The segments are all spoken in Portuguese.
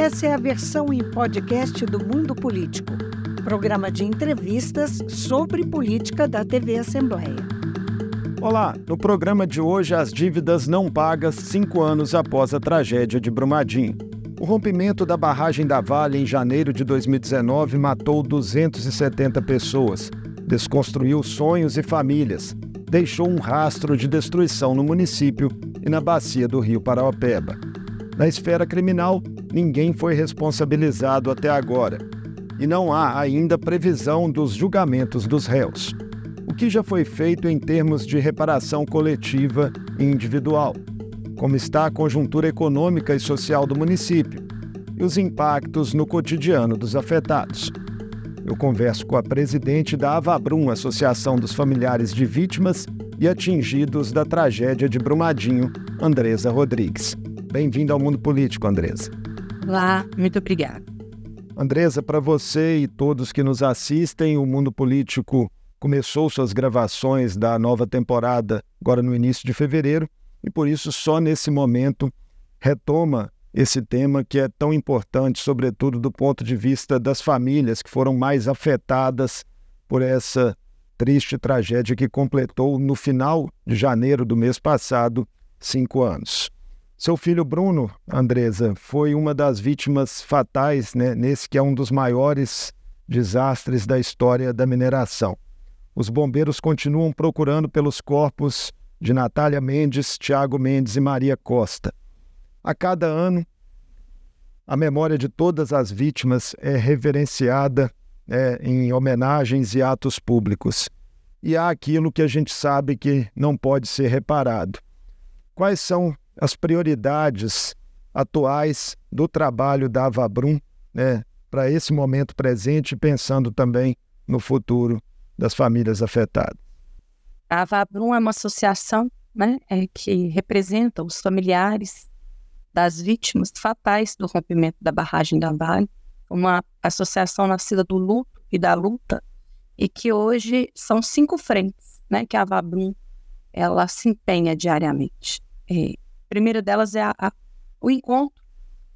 Essa é a versão em podcast do Mundo Político, programa de entrevistas sobre política da TV Assembleia. Olá, no programa de hoje, as dívidas não pagas cinco anos após a tragédia de Brumadinho. O rompimento da barragem da Vale em janeiro de 2019 matou 270 pessoas, desconstruiu sonhos e famílias, deixou um rastro de destruição no município e na bacia do Rio Paraopeba. Na esfera criminal, ninguém foi responsabilizado até agora. E não há ainda previsão dos julgamentos dos réus. O que já foi feito em termos de reparação coletiva e individual? Como está a conjuntura econômica e social do município? E os impactos no cotidiano dos afetados? Eu converso com a presidente da Avabrum, Associação dos Familiares de Vítimas e Atingidos da Tragédia de Brumadinho, Andresa Rodrigues. Bem-vinda ao Mundo Político, Andresa. Olá, muito obrigada. Andresa, para você e todos que nos assistem, o Mundo Político começou suas gravações da nova temporada agora no início de fevereiro e por isso só nesse momento retoma esse tema que é tão importante, sobretudo do ponto de vista das famílias que foram mais afetadas por essa triste tragédia que completou no final de janeiro do mês passado cinco anos. Seu filho Bruno, Andresa, foi uma das vítimas fatais né, nesse que é um dos maiores desastres da história da mineração. Os bombeiros continuam procurando pelos corpos de Natália Mendes, Tiago Mendes e Maria Costa. A cada ano, a memória de todas as vítimas é reverenciada é, em homenagens e atos públicos. E há aquilo que a gente sabe que não pode ser reparado. Quais são as prioridades atuais do trabalho da Avabrum né, para esse momento presente, pensando também no futuro das famílias afetadas. A Avabrum é uma associação né, é, que representa os familiares das vítimas fatais do rompimento da barragem da Vale, uma associação nascida do luto e da luta, e que hoje são cinco frentes né, que a Avabrum ela se empenha diariamente. É, primeira delas é a, a, o encontro,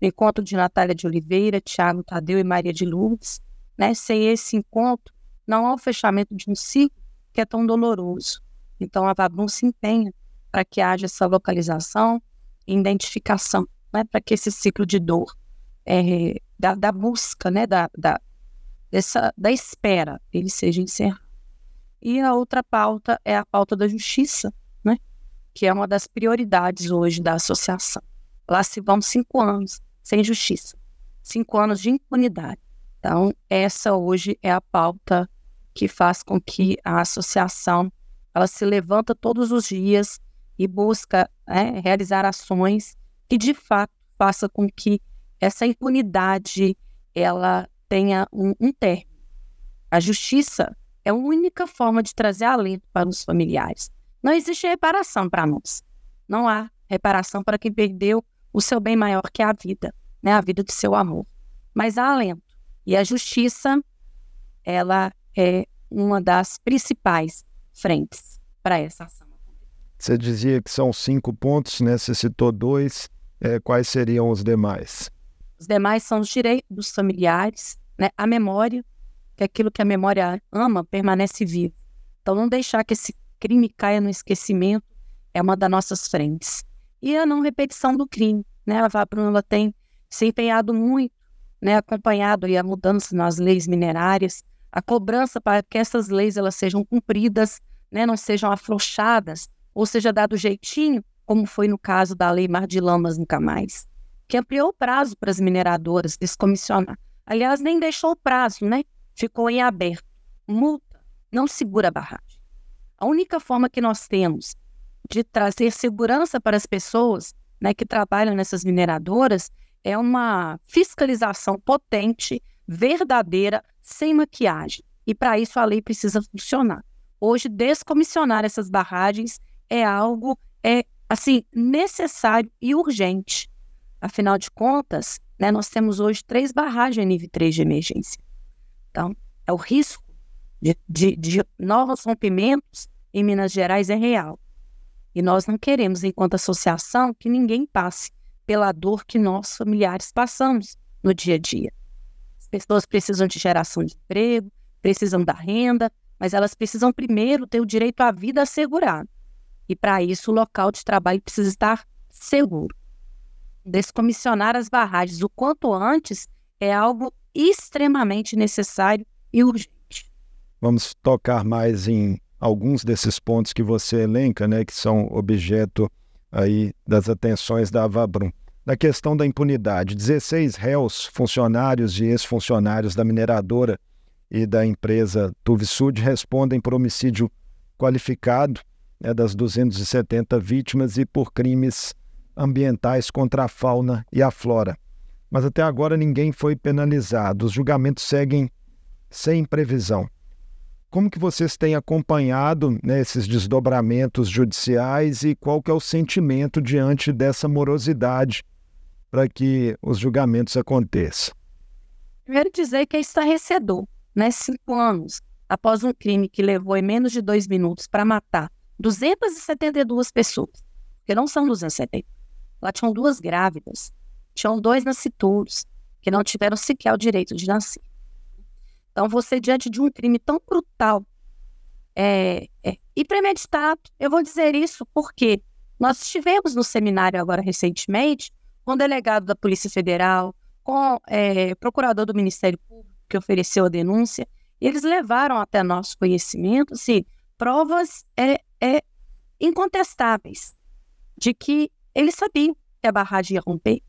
o encontro de Natália de Oliveira, Tiago Tadeu e Maria de Lourdes. Né? Sem esse encontro, não há o fechamento de um ciclo que é tão doloroso. Então, a Vabrum se empenha para que haja essa localização e identificação, né? para que esse ciclo de dor, é, da, da, busca, né? da, da, dessa, da espera, ele seja encerrado. E a outra pauta é a pauta da justiça? Que é uma das prioridades hoje da associação. Lá se vão cinco anos sem justiça, cinco anos de impunidade. Então, essa hoje é a pauta que faz com que a associação ela se levanta todos os dias e busca né, realizar ações que de fato faça com que essa impunidade ela tenha um, um término. A justiça é a única forma de trazer alento para os familiares. Não existe reparação para nós. Não há reparação para quem perdeu o seu bem maior que a vida, né? a vida de seu amor. Mas há alento. E a justiça, ela é uma das principais frentes para essa ação. Você dizia que são cinco pontos, né? Você citou dois. É, quais seriam os demais? Os demais são os direitos dos familiares, né? a memória, que é aquilo que a memória ama permanece vivo. Então, não deixar que esse crime caia no esquecimento é uma das nossas frentes. E a não repetição do crime, né? A Vabrun tem se empenhado muito, né, acompanhado a mudança nas leis minerárias, a cobrança para que essas leis elas sejam cumpridas, né, não sejam afrouxadas, ou seja, dado jeitinho, como foi no caso da Lei Mar de Lamas Nunca Mais, que ampliou o prazo para as mineradoras descomissionar. Aliás, nem deixou o prazo, né? Ficou em aberto. Multa não segura a barragem. A única forma que nós temos de trazer segurança para as pessoas né, que trabalham nessas mineradoras é uma fiscalização potente, verdadeira, sem maquiagem. E para isso a lei precisa funcionar. Hoje, descomissionar essas barragens é algo é assim necessário e urgente. Afinal de contas, né, nós temos hoje três barragens nível 3 de emergência. Então, é o risco de, de, de novos rompimentos em Minas Gerais é real. E nós não queremos, enquanto associação, que ninguém passe pela dor que nós, familiares, passamos no dia a dia. As pessoas precisam de geração de emprego, precisam da renda, mas elas precisam primeiro ter o direito à vida assegurado. E para isso o local de trabalho precisa estar seguro. Descomissionar as barragens o quanto antes é algo extremamente necessário e urgente. Vamos tocar mais em alguns desses pontos que você elenca, né, que são objeto aí das atenções da Avabrum. Na questão da impunidade, 16 réus, funcionários e ex-funcionários da mineradora e da empresa Tuvisud respondem por homicídio qualificado né, das 270 vítimas e por crimes ambientais contra a fauna e a flora. Mas até agora ninguém foi penalizado. Os julgamentos seguem sem previsão. Como que vocês têm acompanhado né, esses desdobramentos judiciais e qual que é o sentimento diante dessa morosidade para que os julgamentos aconteçam? Primeiro dizer que é estarrecedor, né? Cinco anos após um crime que levou em menos de dois minutos para matar 272 pessoas, porque não são 270. Lá tinham duas grávidas, tinham dois nascituros, que não tiveram sequer o direito de nascer. Então, você, diante de um crime tão brutal é, é, e premeditado, eu vou dizer isso porque nós estivemos no seminário agora recentemente com o delegado da Polícia Federal, com é, procurador do Ministério Público que ofereceu a denúncia, e eles levaram até nosso conhecimento assim, provas é, é, incontestáveis de que eles sabiam que a barragem ia romper.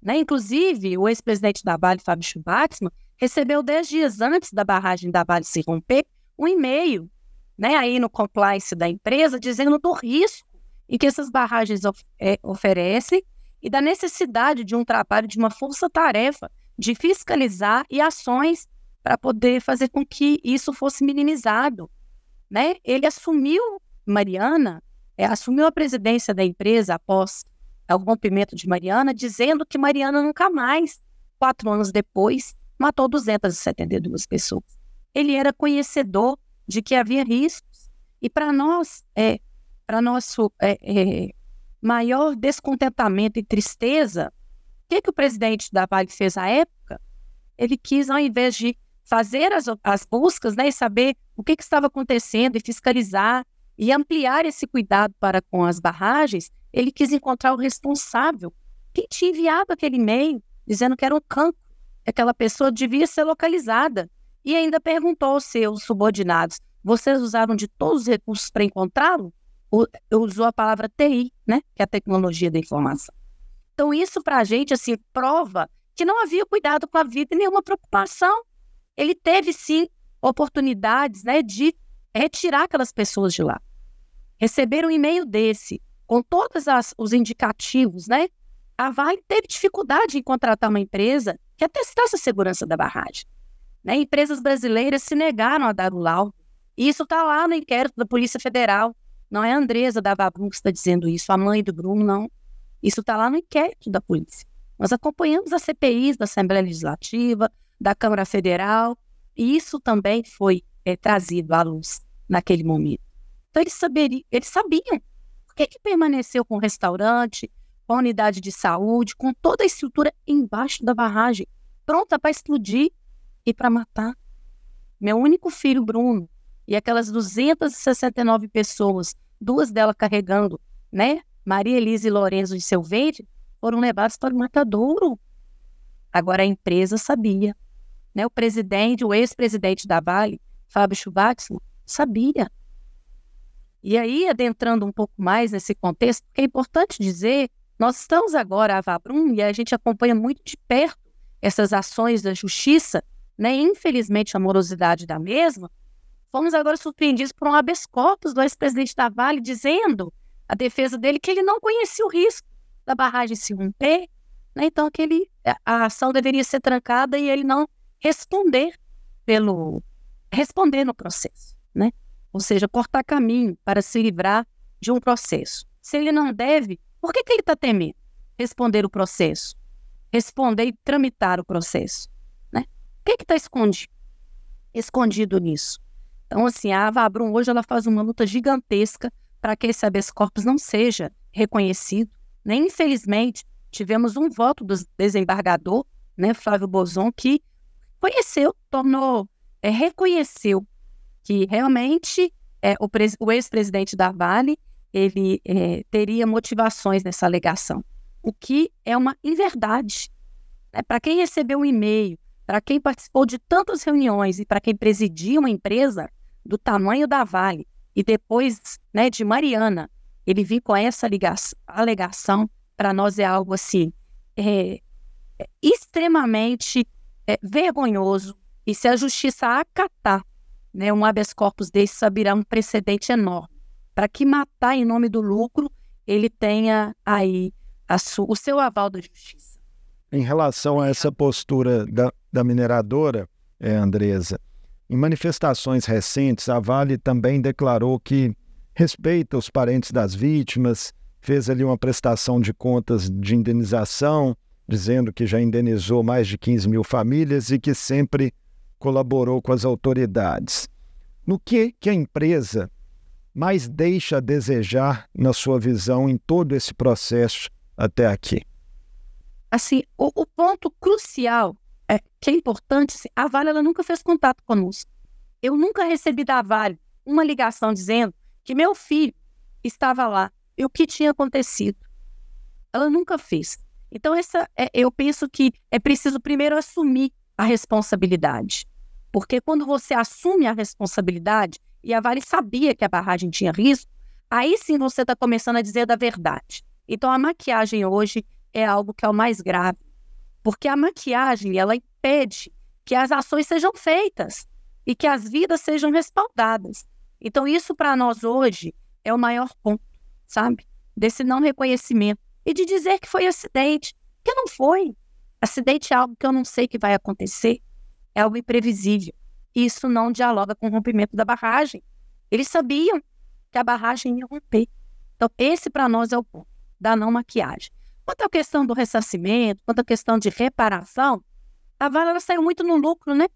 Né? Inclusive, o ex-presidente da Vale, Fábio Schwartzman, recebeu dez dias antes da barragem da Vale se romper um e-mail, né, aí no compliance da empresa, dizendo do risco em que essas barragens of é, oferecem e da necessidade de um trabalho de uma força-tarefa de fiscalizar e ações para poder fazer com que isso fosse minimizado. Né? Ele assumiu, Mariana, é, assumiu a presidência da empresa após o rompimento de Mariana, dizendo que Mariana nunca mais, quatro anos depois, matou 272 pessoas. Ele era conhecedor de que havia riscos. E para nós, é, para nosso é, é, maior descontentamento e tristeza, o que, que o presidente da Vale fez à época? Ele quis, ao invés de fazer as, as buscas né, e saber o que, que estava acontecendo e fiscalizar e ampliar esse cuidado para com as barragens, ele quis encontrar o responsável. Quem tinha enviado aquele e-mail dizendo que era um cancro aquela pessoa devia ser localizada. E ainda perguntou aos seus subordinados: vocês usaram de todos os recursos para encontrá-lo? Usou a palavra TI, né? Que é a tecnologia da informação. Então, isso para a gente, assim, prova que não havia cuidado com a vida e nenhuma preocupação. Ele teve, sim, oportunidades, né, de retirar aquelas pessoas de lá. Receber um e-mail desse, com todos as, os indicativos, né? A Vale teve dificuldade em contratar uma empresa que atestasse a segurança da barragem. Né? Empresas brasileiras se negaram a dar o laudo. E isso está lá no inquérito da Polícia Federal. Não é a Andresa da Vabrum que está dizendo isso, a mãe do Bruno, não. Isso está lá no inquérito da polícia. Nós acompanhamos as CPIs da Assembleia Legislativa, da Câmara Federal, e isso também foi é, trazido à luz naquele momento. Então, eles, saberiam, eles sabiam por que, que permaneceu com o restaurante, com a unidade de saúde, com toda a estrutura embaixo da barragem, pronta para explodir e para matar. Meu único filho, Bruno, e aquelas 269 pessoas, duas delas carregando, né? Maria Elisa e Lorenzo de ventre, foram levados para o matadouro. Agora a empresa sabia. Né? O presidente, o ex-presidente da Vale, Fábio Schwartzman, sabia. E aí, adentrando um pouco mais nesse contexto, é importante dizer nós estamos agora a Vabrum e a gente acompanha muito de perto essas ações da justiça, né? Infelizmente, a morosidade da mesma. Fomos agora surpreendidos por um habeas corpus do ex-presidente da Vale dizendo a defesa dele que ele não conhecia o risco da barragem se romper, né? Então aquele a ação deveria ser trancada e ele não responder pelo responder no processo, né? Ou seja, cortar caminho para se livrar de um processo. Se ele não deve, por que, que ele está temendo responder o processo? Responder e tramitar o processo? Né? O que está escondido? escondido nisso? Então, assim, a Avabrum hoje ela faz uma luta gigantesca para que esse habeas corpus não seja reconhecido. Né? Infelizmente, tivemos um voto do desembargador né, Flávio Bozon, que conheceu, tornou, é, reconheceu que realmente é, o, o ex-presidente da Vale ele é, teria motivações nessa alegação, o que é uma inverdade. Né? Para quem recebeu um e-mail, para quem participou de tantas reuniões e para quem presidia uma empresa do tamanho da Vale e depois né, de Mariana, ele vir com essa ligação, alegação, para nós é algo assim é, é extremamente é, vergonhoso. E se a justiça acatar né, um habeas corpus desse, abrirá um precedente enorme. Para que matar em nome do lucro, ele tenha aí o seu aval da justiça. Em relação a essa postura da, da mineradora, é, Andresa, em manifestações recentes, a Vale também declarou que respeita os parentes das vítimas, fez ali uma prestação de contas de indenização, dizendo que já indenizou mais de 15 mil famílias e que sempre colaborou com as autoridades. No que, que a empresa mais deixa a desejar na sua visão em todo esse processo até aqui? Assim, o, o ponto crucial é que é importante, assim, a Vale ela nunca fez contato conosco. Eu nunca recebi da Vale uma ligação dizendo que meu filho estava lá e o que tinha acontecido. Ela nunca fez. Então, essa, é, eu penso que é preciso primeiro assumir a responsabilidade. Porque quando você assume a responsabilidade, e a Vale sabia que a barragem tinha risco, aí sim você está começando a dizer da verdade. Então, a maquiagem hoje é algo que é o mais grave. Porque a maquiagem, ela impede que as ações sejam feitas e que as vidas sejam respaldadas. Então, isso para nós hoje é o maior ponto, sabe? Desse não reconhecimento e de dizer que foi acidente, que não foi. Acidente é algo que eu não sei que vai acontecer, é algo imprevisível. Isso não dialoga com o rompimento da barragem. Eles sabiam que a barragem ia romper. Então, esse para nós é o ponto da não maquiagem. Quanto à questão do ressarcimento, quanto à questão de reparação, a Vale saiu muito no lucro, né?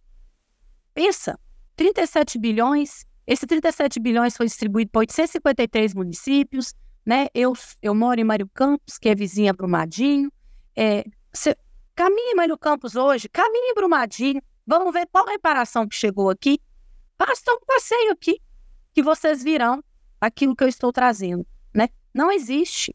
Pensa, 37 bilhões, esse 37 bilhões foi distribuído para 853 municípios, né? Eu, eu moro em Mário Campos, que é vizinha Brumadinho. É, cê, caminhe em Mário Campos hoje, caminhe em Brumadinho, vamos ver qual reparação que chegou aqui. Basta um passeio aqui, que vocês virão aquilo que eu estou trazendo, né? Não existe.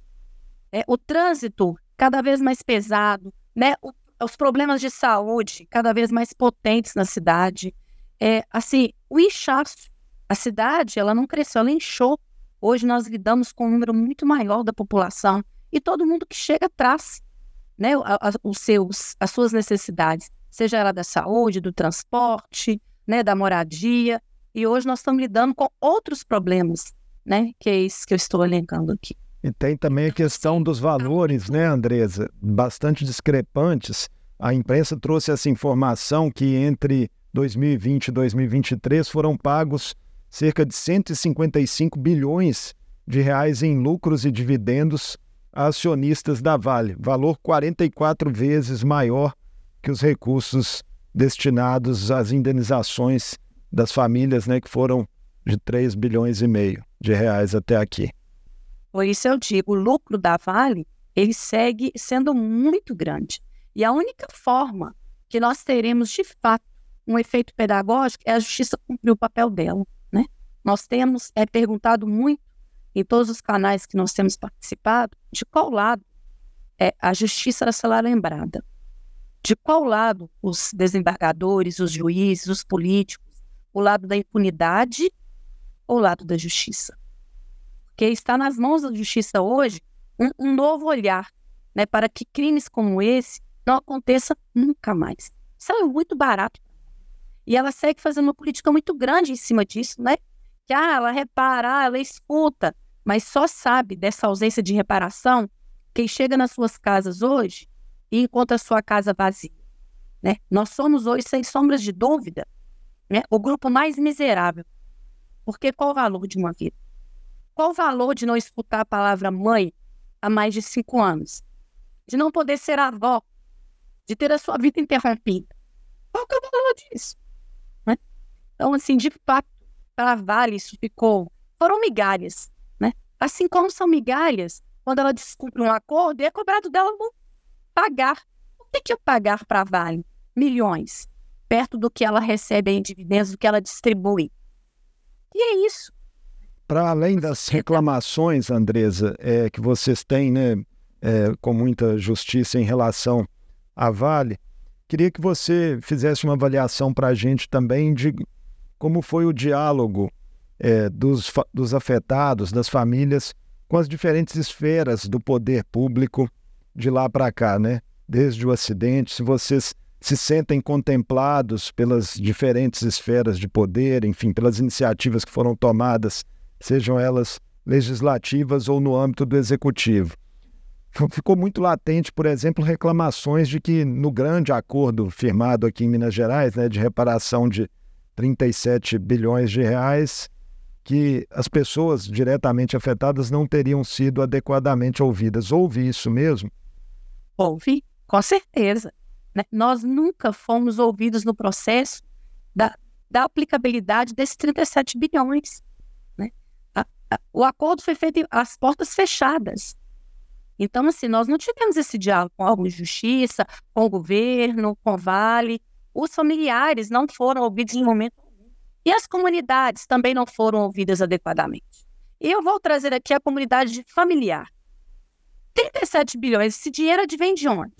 É, o trânsito cada vez mais pesado, né? O, os problemas de saúde cada vez mais potentes na cidade. É, assim, o inchaço. A cidade, ela não cresceu, ela inchou. Hoje nós lidamos com um número muito maior da população e todo mundo que chega traz né, os seus, as suas necessidades, seja ela da saúde, do transporte, né, da moradia. E hoje nós estamos lidando com outros problemas, né, que é isso que eu estou elencando aqui. E tem também a questão dos valores, né, Andresa? Bastante discrepantes. A imprensa trouxe essa informação que entre 2020 e 2023 foram pagos cerca de 155 bilhões de reais em lucros e dividendos a acionistas da Vale, valor 44 vezes maior que os recursos destinados às indenizações das famílias, né, que foram de 3 bilhões e meio de reais até aqui. Por isso eu digo, o lucro da Vale, ele segue sendo muito grande. E a única forma que nós teremos, de fato, um efeito pedagógico é a justiça cumprir o papel dela, né? Nós temos é, perguntado muito em todos os canais que nós temos participado, de qual lado é, a justiça será lembrada. De qual lado os desembargadores, os juízes, os políticos, o lado da impunidade ou o lado da justiça? Porque está nas mãos da justiça hoje um, um novo olhar né, para que crimes como esse não aconteçam nunca mais. Isso é muito barato. E ela segue fazendo uma política muito grande em cima disso, né? Que ah, ela repara, ah, ela escuta, mas só sabe dessa ausência de reparação quem chega nas suas casas hoje e encontra sua casa vazia. Né? Nós somos hoje, sem sombras de dúvida, né, o grupo mais miserável. Porque qual o valor de uma vida? Qual o valor de não escutar a palavra mãe há mais de cinco anos? De não poder ser avó? De ter a sua vida interrompida? Qual é o valor disso? Né? Então, assim, de fato, para a Vale isso ficou... Foram migalhas, né? Assim como são migalhas quando ela descumpre um acordo é cobrado dela não pagar. que, que pagar para a Vale milhões, perto do que ela recebe em dividendos, do que ela distribui? E é isso. Para além das reclamações, Andresa, é, que vocês têm né, é, com muita justiça em relação à Vale, queria que você fizesse uma avaliação para a gente também de como foi o diálogo é, dos, dos afetados, das famílias, com as diferentes esferas do poder público de lá para cá, né? Desde o acidente, se vocês se sentem contemplados pelas diferentes esferas de poder, enfim, pelas iniciativas que foram tomadas, sejam elas legislativas ou no âmbito do executivo. Ficou muito latente, por exemplo, reclamações de que no grande acordo firmado aqui em Minas Gerais, né, de reparação de 37 bilhões de reais, que as pessoas diretamente afetadas não teriam sido adequadamente ouvidas. Houve isso mesmo? Houve, com certeza. Né? Nós nunca fomos ouvidos no processo da, da aplicabilidade desses 37 bilhões. Né? A, a, o acordo foi feito às portas fechadas. Então, assim, nós não tivemos esse diálogo com a justiça, com o governo, com o Vale. Os familiares não foram ouvidos em momento. E as comunidades também não foram ouvidas adequadamente. E eu vou trazer aqui a comunidade familiar. 37 bilhões, esse dinheiro advém de onde?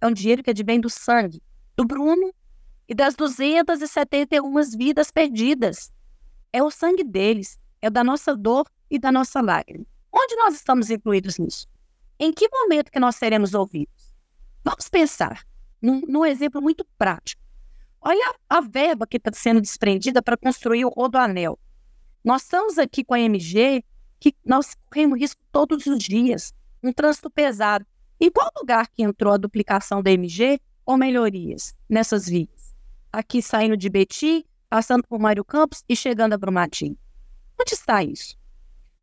É um dinheiro que advém do sangue do Bruno e das 271 vidas perdidas. É o sangue deles, é da nossa dor e da nossa lágrima. Onde nós estamos incluídos nisso? Em que momento que nós seremos ouvidos? Vamos pensar num, num exemplo muito prático. Olha a verba que está sendo desprendida para construir o Rodoanel. Nós estamos aqui com a MG, que nós corremos risco todos os dias, um trânsito pesado. Em qual lugar que entrou a duplicação da MG ou melhorias nessas vias? Aqui saindo de Betim, passando por Mário Campos e chegando a Brumadinho. Onde está isso?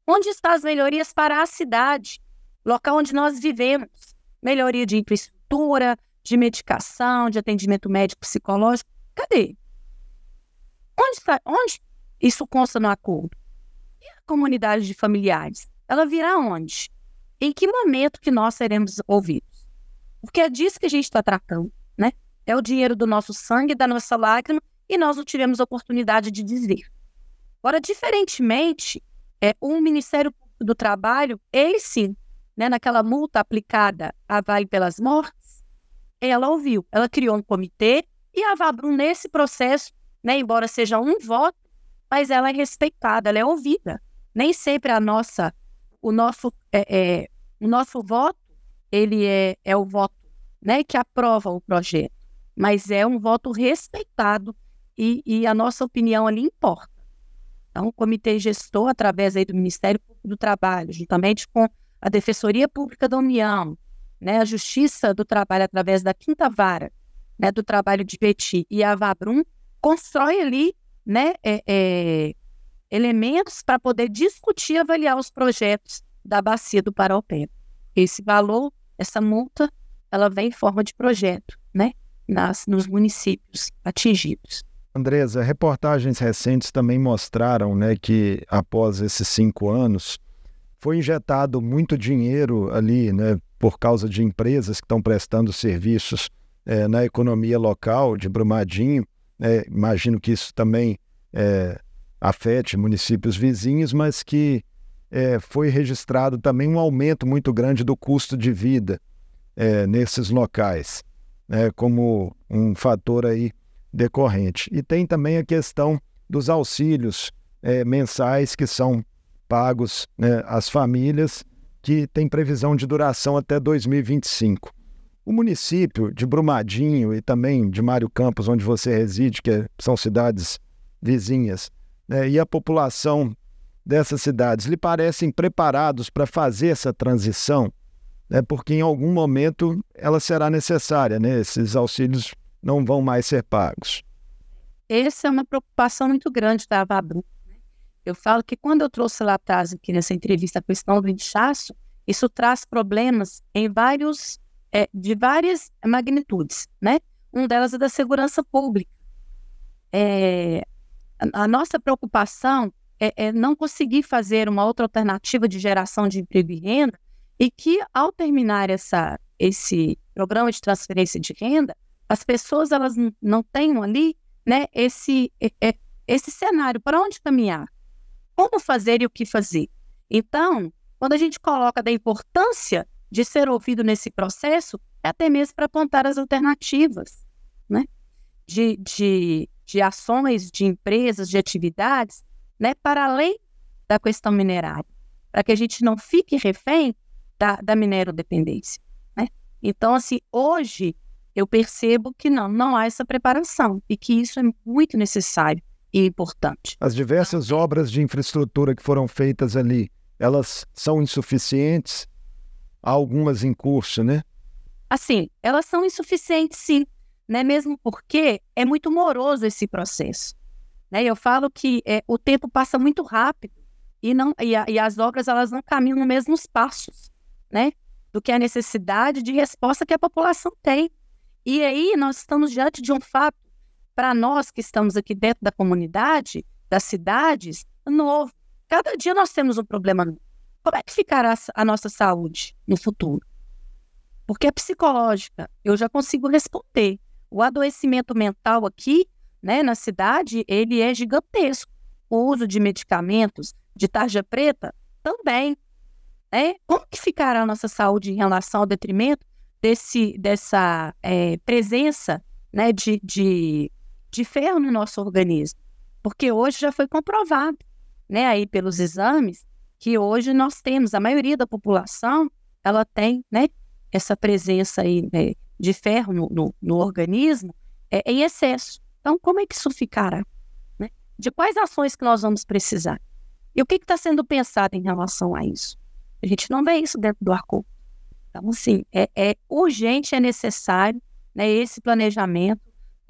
Onde estão as melhorias para a cidade, local onde nós vivemos? Melhoria de infraestrutura, de medicação, de atendimento médico psicológico. Cadê? Onde está? Onde isso consta no acordo? E a comunidade de familiares? Ela virá onde? Em que momento que nós seremos ouvidos? Porque é disso que a gente está tratando, né? É o dinheiro do nosso sangue, da nossa lágrima, e nós não tivemos oportunidade de dizer. Agora, diferentemente, é, o Ministério do Trabalho, ele sim, né, naquela multa aplicada à Vale pelas Mortes, ela ouviu, ela criou um comitê e a Vabrum, nesse processo, né, embora seja um voto, mas ela é respeitada, ela é ouvida. Nem sempre a nossa, o nosso, é, é, o nosso voto, ele é, é o voto né, que aprova o projeto, mas é um voto respeitado e, e a nossa opinião ali importa. Então, o comitê gestor, através aí do Ministério Público do Trabalho, juntamente com a Defensoria Pública da União, né, a Justiça do Trabalho, através da Quinta Vara né, do Trabalho de Petit e a Vabrum, constrói ali né, é, é, elementos para poder discutir e avaliar os projetos da bacia do Paraupé. Esse valor, essa multa, ela vem em forma de projeto, né, nas, nos municípios atingidos. Andresa, reportagens recentes também mostraram né, que após esses cinco anos foi injetado muito dinheiro ali, né, por causa de empresas que estão prestando serviços é, na economia local de Brumadinho. É, imagino que isso também é, afete municípios vizinhos, mas que é, foi registrado também um aumento muito grande do custo de vida nesses locais, né, como um fator aí decorrente. E tem também a questão dos auxílios mensais que são pagos né, às famílias, que tem previsão de duração até 2025. O município de Brumadinho e também de Mário Campos, onde você reside, que são cidades vizinhas, né, e a população dessas cidades lhe parecem preparados para fazer essa transição, né, porque em algum momento ela será necessária, né, esses auxílios não vão mais ser pagos. Essa é uma preocupação muito grande da Avabru. Eu falo que quando eu trouxe lá atrás, aqui nessa entrevista, a questão do inchaço, isso traz problemas em vários, é, de várias magnitudes, né? Um delas é da segurança pública. É, a, nossa preocupação é, é, não conseguir fazer uma outra alternativa de geração de emprego e renda e que, ao terminar essa, esse, programa de transferência de renda, as pessoas elas não têm ali né, esse, esse cenário, para onde caminhar, como fazer e o que fazer. Então, quando a gente coloca da importância de ser ouvido nesse processo, é até mesmo para apontar as alternativas, né? De, de, de ações, de empresas, de atividades, né? Para além da questão minerária, para que a gente não fique refém da, da minerodependência, né? Então, assim, hoje eu percebo que não, não há essa preparação e que isso é muito necessário e importante. As diversas obras de infraestrutura que foram feitas ali, elas são insuficientes? Há algumas em curso, né? Assim, elas são insuficientes, sim, né? Mesmo porque é muito moroso esse processo. Né? Eu falo que é, o tempo passa muito rápido e não e, a, e as obras elas não caminham nos mesmos passos, né? Do que a necessidade de resposta que a população tem. E aí nós estamos diante de um fato para nós que estamos aqui dentro da comunidade, das cidades, novo. Cada dia nós temos um problema novo. Como é que ficará a nossa saúde no futuro? Porque é psicológica, eu já consigo responder. O adoecimento mental aqui, né, na cidade, ele é gigantesco. O uso de medicamentos, de tarja preta, também. Né? Como que ficará a nossa saúde em relação ao detrimento desse, dessa é, presença né, de, de, de ferro no nosso organismo. Porque hoje já foi comprovado, né, aí pelos exames, que hoje nós temos, a maioria da população, ela tem, né, essa presença aí né, de ferro no, no, no organismo é, em excesso. Então, como é que isso ficará? Né? De quais ações que nós vamos precisar? E o que está sendo pensado em relação a isso? A gente não vê isso dentro do arco então, assim, é, é urgente, é necessário né, esse planejamento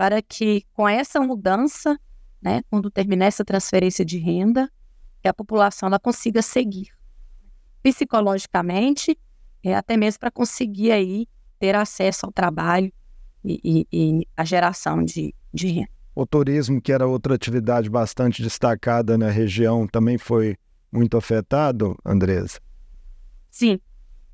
para que, com essa mudança, né, quando terminar essa transferência de renda, que a população ela consiga seguir psicologicamente, é, até mesmo para conseguir aí ter acesso ao trabalho e, e, e a geração de, de renda. O turismo, que era outra atividade bastante destacada na região, também foi muito afetado, Andresa? Sim.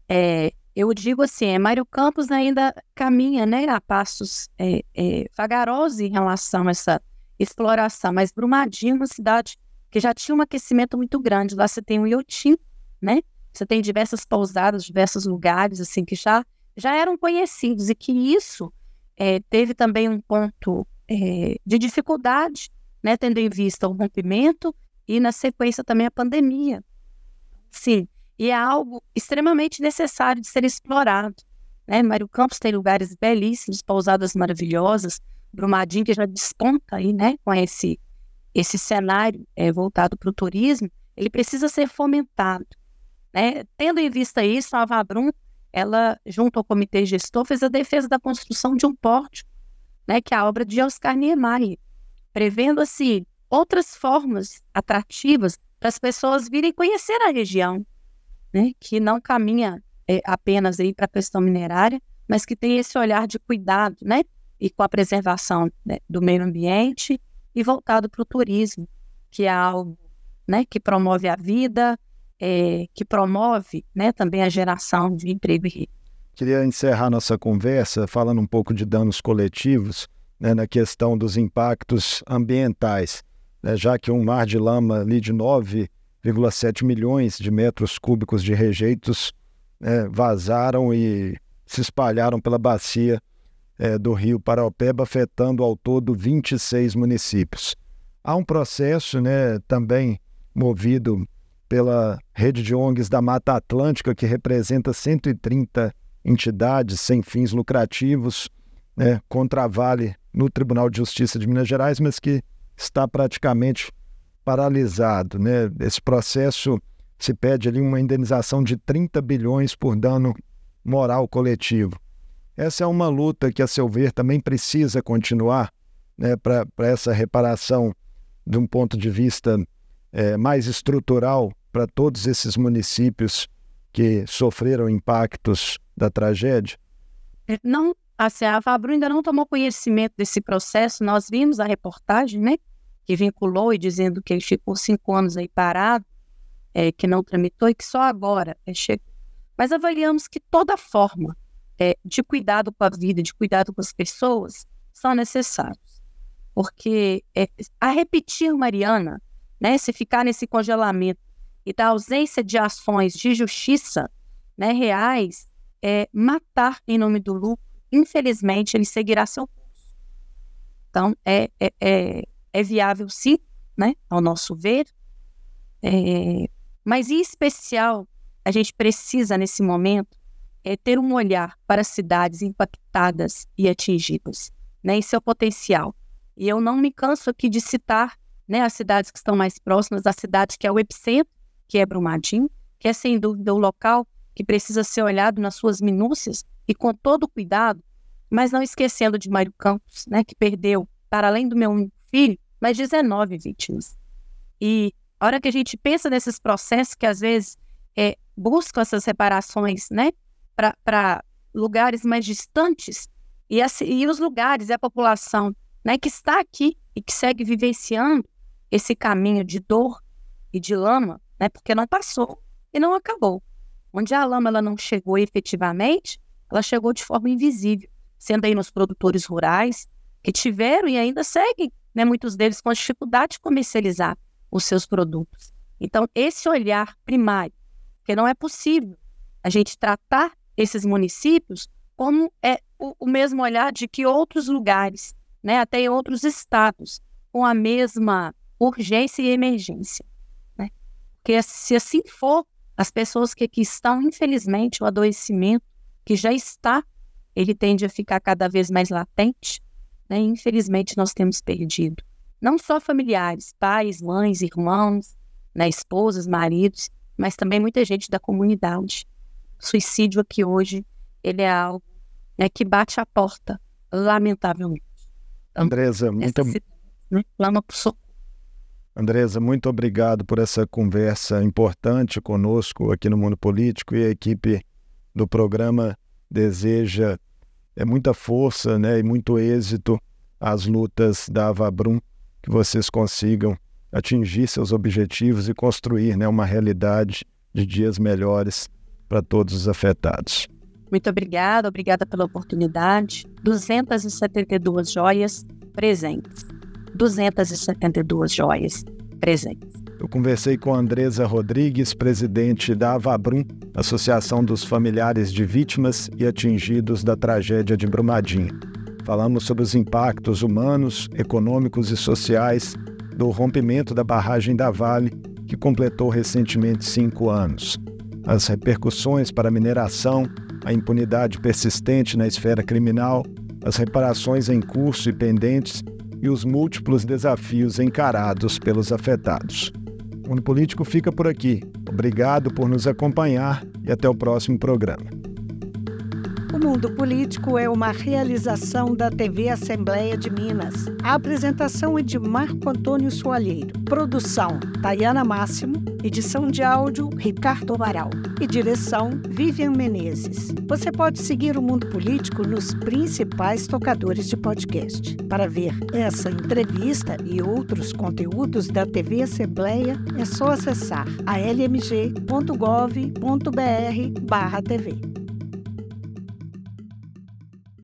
É, eu digo assim, é, Mário Campos ainda caminha né, a passos é, é, vagarosos em relação a essa exploração, mas Brumadinho é uma cidade que já tinha um aquecimento muito grande. Lá você tem o Iotim, né? Você tem diversas pousadas, diversos lugares assim que já, já eram conhecidos e que isso é, teve também um ponto é, de dificuldade, né? Tendo em vista o rompimento e na sequência também a pandemia. Sim, e é algo extremamente necessário de ser explorado. Né? Mário Campos tem lugares belíssimos, pousadas maravilhosas, Brumadinho que já desponta aí, né, com esse esse cenário é, voltado para o turismo, ele precisa ser fomentado. Né? Tendo em vista isso, a Avabrum, ela, junto ao comitê gestor, fez a defesa da construção de um pórtico, né, que é a obra de Oscar Niemeyer, prevendo, assim, outras formas atrativas para as pessoas virem conhecer a região, né, que não caminha é, apenas para a questão minerária, mas que tem esse olhar de cuidado, né, e com a preservação né, do meio ambiente e voltado para o turismo, que é algo, né, que promove a vida, é, que promove, né, também a geração de emprego e renda. Queria encerrar nossa conversa falando um pouco de danos coletivos, né, na questão dos impactos ambientais, né, já que um mar de lama ali de 9 1,7 milhões de metros cúbicos de rejeitos é, vazaram e se espalharam pela bacia é, do rio Paraupeba, afetando ao todo 26 municípios. Há um processo né, também movido pela rede de ONGs da Mata Atlântica, que representa 130 entidades sem fins lucrativos, né, contra a Vale no Tribunal de Justiça de Minas Gerais, mas que está praticamente paralisado. Né? Esse processo se pede ali uma indenização de 30 bilhões por dano moral coletivo. Essa é uma luta que, a seu ver, também precisa continuar né, para essa reparação de um ponto de vista é, mais estrutural para todos esses municípios que sofreram impactos da tragédia? É, não, assim, a Fabro ainda não tomou conhecimento desse processo. Nós vimos a reportagem, né? Que vinculou e dizendo que ele ficou cinco anos aí parado, é, que não tramitou e que só agora é, chegou. Mas avaliamos que toda forma é, de cuidado com a vida, de cuidado com as pessoas, são necessários. Porque é, a repetir, Mariana, né, se ficar nesse congelamento e da ausência de ações de justiça né, reais, é, matar em nome do lucro, infelizmente, ele seguirá seu curso. Então, é, é, é, é viável, sim, né, ao nosso ver, é, mas em especial, a gente precisa, nesse momento, é, ter um olhar para cidades impactadas e atingidas, né, em seu potencial. E eu não me canso aqui de citar né, as cidades que estão mais próximas, a cidade que é o epicentro, que é Brumadinho, que é sem dúvida o local que precisa ser olhado nas suas minúcias e com todo cuidado, mas não esquecendo de Mário Campos, né, que perdeu, para além do meu filho, mais 19 vítimas. E a hora que a gente pensa nesses processos que às vezes é, buscam essas reparações, né, para lugares mais distantes, e, e os lugares e a população né, que está aqui e que segue vivenciando esse caminho de dor e de lama, né, porque não passou e não acabou. Onde a lama ela não chegou efetivamente, ela chegou de forma invisível, sendo aí nos produtores rurais que tiveram e ainda seguem, né, muitos deles com dificuldade de comercializar os seus produtos. Então, esse olhar primário, que não é possível a gente tratar esses municípios como é o, o mesmo olhar de que outros lugares, né, até em outros estados, com a mesma urgência e emergência. Né? Porque se assim for, as pessoas que aqui estão, infelizmente, o adoecimento que já está, ele tende a ficar cada vez mais latente. Né? Infelizmente, nós temos perdido não só familiares, pais, mães, irmãos, né, esposas, maridos, mas também muita gente da comunidade. O suicídio aqui hoje, ele é algo né, que bate a porta, lamentavelmente. Então, Andresa, muito... Né, clama por socorro. Andresa, muito obrigado por essa conversa importante conosco aqui no Mundo Político e a equipe do programa deseja é, muita força né, e muito êxito às lutas da Avabrum, que vocês consigam atingir seus objetivos e construir né, uma realidade de dias melhores para todos os afetados. Muito obrigada, obrigada pela oportunidade. 272 joias presentes. 272 joias presentes. Eu conversei com Andresa Rodrigues, presidente da Avabrum, Associação dos Familiares de Vítimas e Atingidos da Tragédia de Brumadinho. Falamos sobre os impactos humanos, econômicos e sociais do rompimento da barragem da Vale, que completou recentemente cinco anos. As repercussões para a mineração, a impunidade persistente na esfera criminal, as reparações em curso e pendentes e os múltiplos desafios encarados pelos afetados. Mundo Político fica por aqui. Obrigado por nos acompanhar e até o próximo programa. O Mundo Político é uma realização da TV Assembleia de Minas. A apresentação é de Marco Antônio Soalheiro. Produção: Tayana Máximo. Edição de áudio: Ricardo Amaral. E direção: Vivian Menezes. Você pode seguir o Mundo Político nos principais tocadores de podcast. Para ver essa entrevista e outros conteúdos da TV Assembleia, é só acessar a lmg.gov.br/tv.